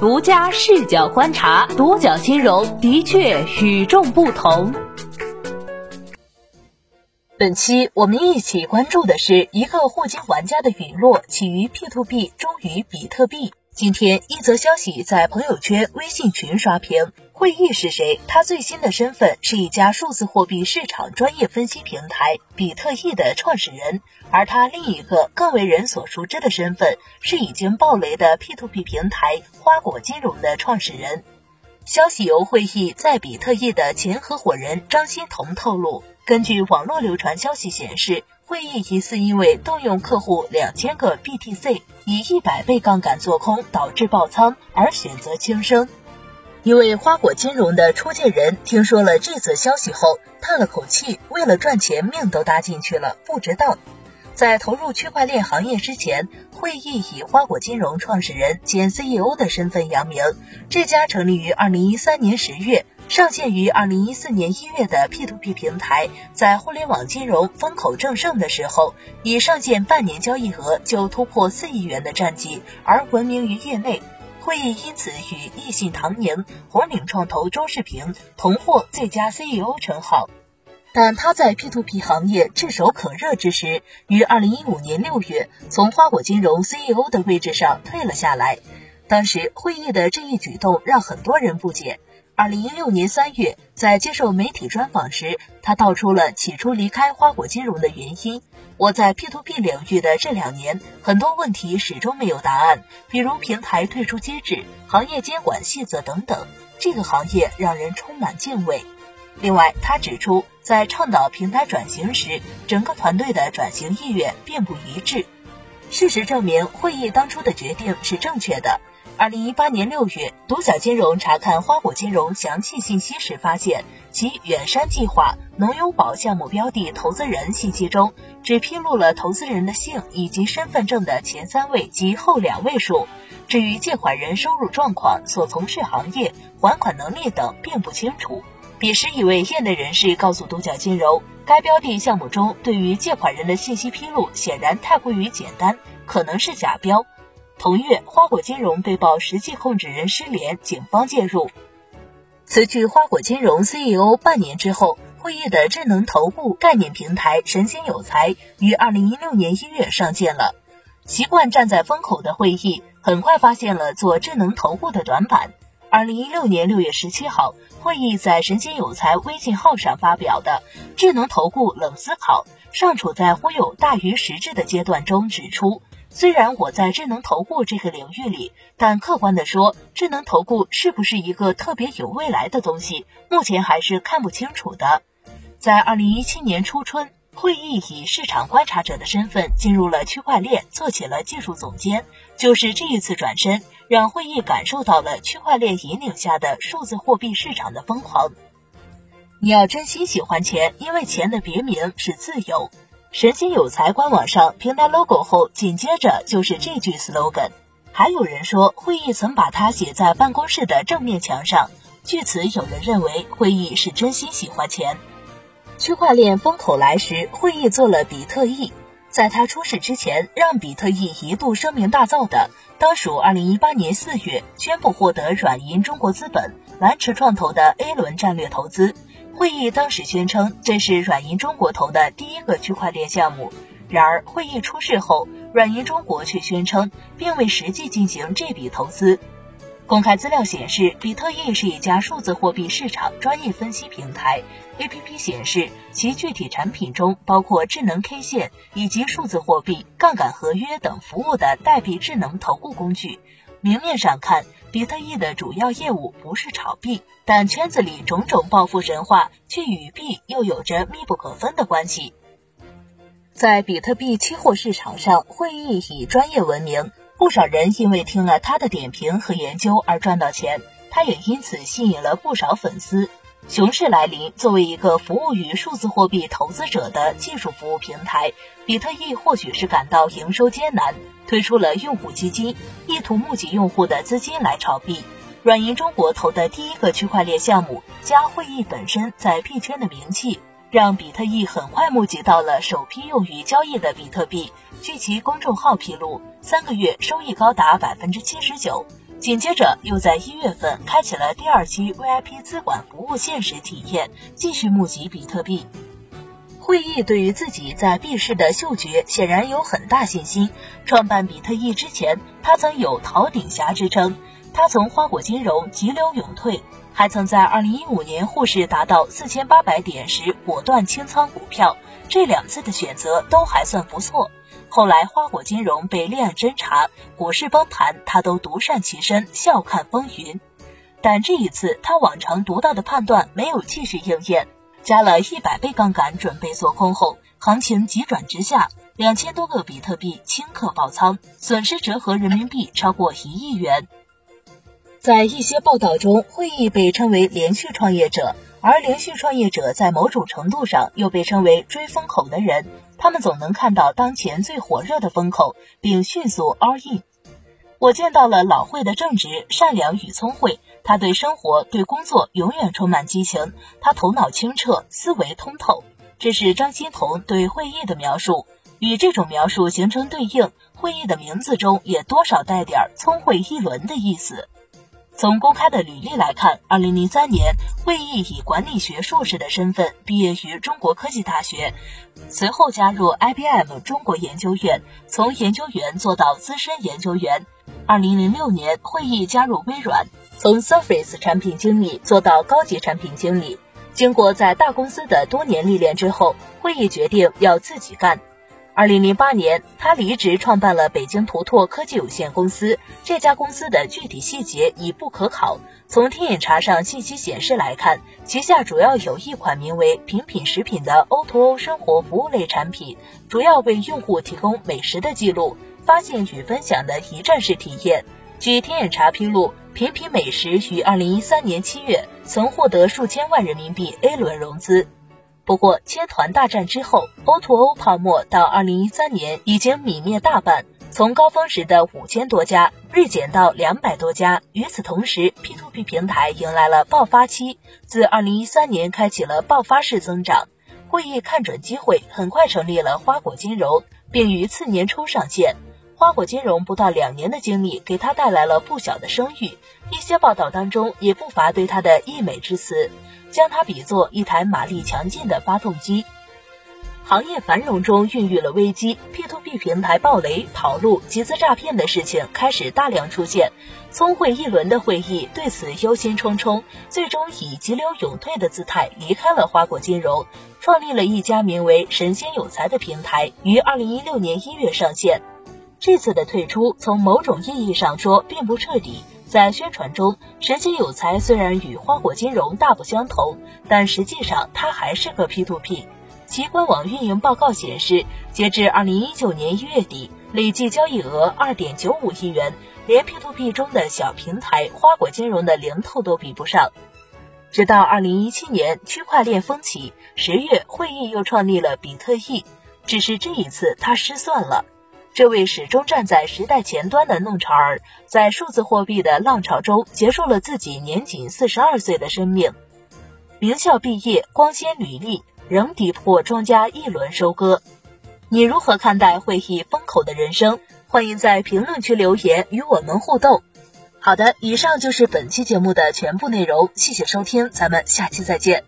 独家视角观察，独角金融的确与众不同。本期我们一起关注的是一个霍金玩家的陨落，起于 P2B，终于比特币。今天一则消息在朋友圈、微信群刷屏。会议是谁？他最新的身份是一家数字货币市场专业分析平台比特币的创始人，而他另一个更为人所熟知的身份是已经爆雷的 P2P 平台花果金融的创始人。消息由会议在比特币的前合伙人张欣彤透露，根据网络流传消息显示，会议疑似因为动用客户两千个 BTC，以一百倍杠杆做空导致爆仓而选择轻生。一位花果金融的出借人听说了这则消息后，叹了口气：“为了赚钱，命都搭进去了，不值当。”在投入区块链行业之前，会议以花果金融创始人兼 CEO 的身份扬名。这家成立于2013年十月、上线于2014年一月的 P2P 平台，在互联网金融风口正盛的时候，以上线半年交易额就突破四亿元的战绩而闻名于业内。会议因此与易信唐宁、红岭创投周世平同获最佳 CEO 称号。但他在 P2P 行业炙手可热之时，于2015年6月从花果金融 CEO 的位置上退了下来。当时会议的这一举动让很多人不解。二零一六年三月，在接受媒体专访时，他道出了起初离开花果金融的原因。我在 P2P 领域的这两年，很多问题始终没有答案，比如平台退出机制、行业监管细则等等。这个行业让人充满敬畏。另外，他指出，在倡导平台转型时，整个团队的转型意愿并不一致。事实证明，会议当初的决定是正确的。二零一八年六月，独角金融查看花果金融详细信息时发现，其远山计划、农优宝项目标的投资人信息中，只披露了投资人的姓以及身份证的前三位及后两位数。至于借款人收入状况、所从事行业、还款能力等，并不清楚。彼时，一位业内人士告诉独角金融，该标的项目中对于借款人的信息披露显然太过于简单，可能是假标。同月，花果金融被曝实际控制人失联，警方介入。辞去花果金融 CEO 半年之后，会议的智能投顾概念平台神仙有才于二零一六年一月上线了。习惯站在风口的会议，很快发现了做智能投顾的短板。二零一六年六月十七号，会议在神仙有才微信号上发表的《智能投顾冷思考》，尚处在忽悠大于实质的阶段中，指出。虽然我在智能投顾这个领域里，但客观的说，智能投顾是不是一个特别有未来的东西，目前还是看不清楚的。在二零一七年初春，会议以市场观察者的身份进入了区块链，做起了技术总监。就是这一次转身，让会议感受到了区块链引领下的数字货币市场的疯狂。你要真心喜欢钱，因为钱的别名是自由。神仙有才官网上平台 logo 后，紧接着就是这句 slogan。还有人说，会议曾把它写在办公室的正面墙上。据此，有人认为会议是真心喜欢钱。区块链风口来时，会议做了比特币。在它出事之前，让比特币一度声名大噪的，当属2018年4月宣布获得软银中国资本、蓝驰创投的 A 轮战略投资。会议当时宣称这是软银中国投的第一个区块链项目，然而会议出事后，软银中国却宣称并未实际进行这笔投资。公开资料显示，比特币是一家数字货币市场专业分析平台。APP 显示，其具体产品中包括智能 K 线以及数字货币、杠杆合约等服务的代币智能投顾工具。明面上看，比特币的主要业务不是炒币，但圈子里种种暴富神话却与币又有着密不可分的关系。在比特币期货市场上，会议以专业闻名，不少人因为听了他的点评和研究而赚到钱，他也因此吸引了不少粉丝。熊市来临，作为一个服务于数字货币投资者的技术服务平台，比特币或许是感到营收艰难，推出了用户基金，意图募集用户的资金来炒币。软银中国投的第一个区块链项目加会议本身在币圈的名气，让比特币很快募集到了首批用于交易的比特币。据其公众号披露，三个月收益高达百分之七十九。紧接着又在一月份开启了第二期 VIP 资管服务限时体验，继续募集比特币。会议对于自己在币市的嗅觉显然有很大信心。创办比特币之前，他曾有“逃顶侠”之称。他从花果金融急流勇退，还曾在2015年沪市达到4800点时果断清仓股票。这两次的选择都还算不错。后来花果金融被立案侦查，股市崩盘，他都独善其身，笑看风云。但这一次，他往常独到的判断没有继续应验。加了一百倍杠杆准备做空后，行情急转直下，两千多个比特币顷刻爆仓，损失折合人民币超过一亿元。在一些报道中，会议被称为连续创业者，而连续创业者在某种程度上又被称为追风口的人。他们总能看到当前最火热的风口，并迅速 all in。我见到了老会的正直、善良与聪慧。他对生活、对工作永远充满激情。他头脑清澈，思维通透。这是张欣彤对会议的描述。与这种描述形成对应，会议的名字中也多少带点“聪慧一轮”的意思。从公开的履历来看，2003年，会议以管理学硕士的身份毕业于中国科技大学，随后加入 IBM 中国研究院，从研究员做到资深研究员。2006年，会议加入微软。从 Surface 产品经理做到高级产品经理，经过在大公司的多年历练之后，会议决定要自己干。二零零八年，他离职创办了北京图拓科技有限公司。这家公司的具体细节已不可考。从天眼查上信息显示来看，旗下主要有一款名为“品品食品”的 O2O 生活服务类产品，主要为用户提供美食的记录、发现与分享的一站式体验。据天眼查披露。品品美食于二零一三年七月曾获得数千万人民币 A 轮融资，不过千团大战之后，O2O O 泡沫到二零一三年已经泯灭大半，从高峰时的五千多家锐减到两百多家。与此同时，P2P 平台迎来了爆发期，自二零一三年开启了爆发式增长。会议看准机会，很快成立了花果金融，并于次年初上线。花果金融不到两年的经历，给他带来了不小的声誉。一些报道当中也不乏对他的溢美之词，将它比作一台马力强劲的发动机。行业繁荣中孕育了危机，P2P 平台暴雷、跑路、集资诈骗的事情开始大量出现。聪慧一轮的会议对此忧心忡忡，最终以急流勇退的姿态离开了花果金融，创立了一家名为“神仙有才”的平台，于二零一六年一月上线。这次的退出，从某种意义上说并不彻底。在宣传中，神奇有才虽然与花果金融大不相同，但实际上它还是个 P2P。其官网运营报告显示，截至二零一九年一月底，累计交易额二点九五亿元，连 P2P 中的小平台花果金融的零头都比不上。直到二零一七年，区块链风起，十月会议又创立了比特币，只是这一次他失算了。这位始终站在时代前端的弄潮儿，在数字货币的浪潮中结束了自己年仅四十二岁的生命。名校毕业，光鲜履历，仍抵破庄家一轮收割。你如何看待会议风口的人生？欢迎在评论区留言与我们互动。好的，以上就是本期节目的全部内容，谢谢收听，咱们下期再见。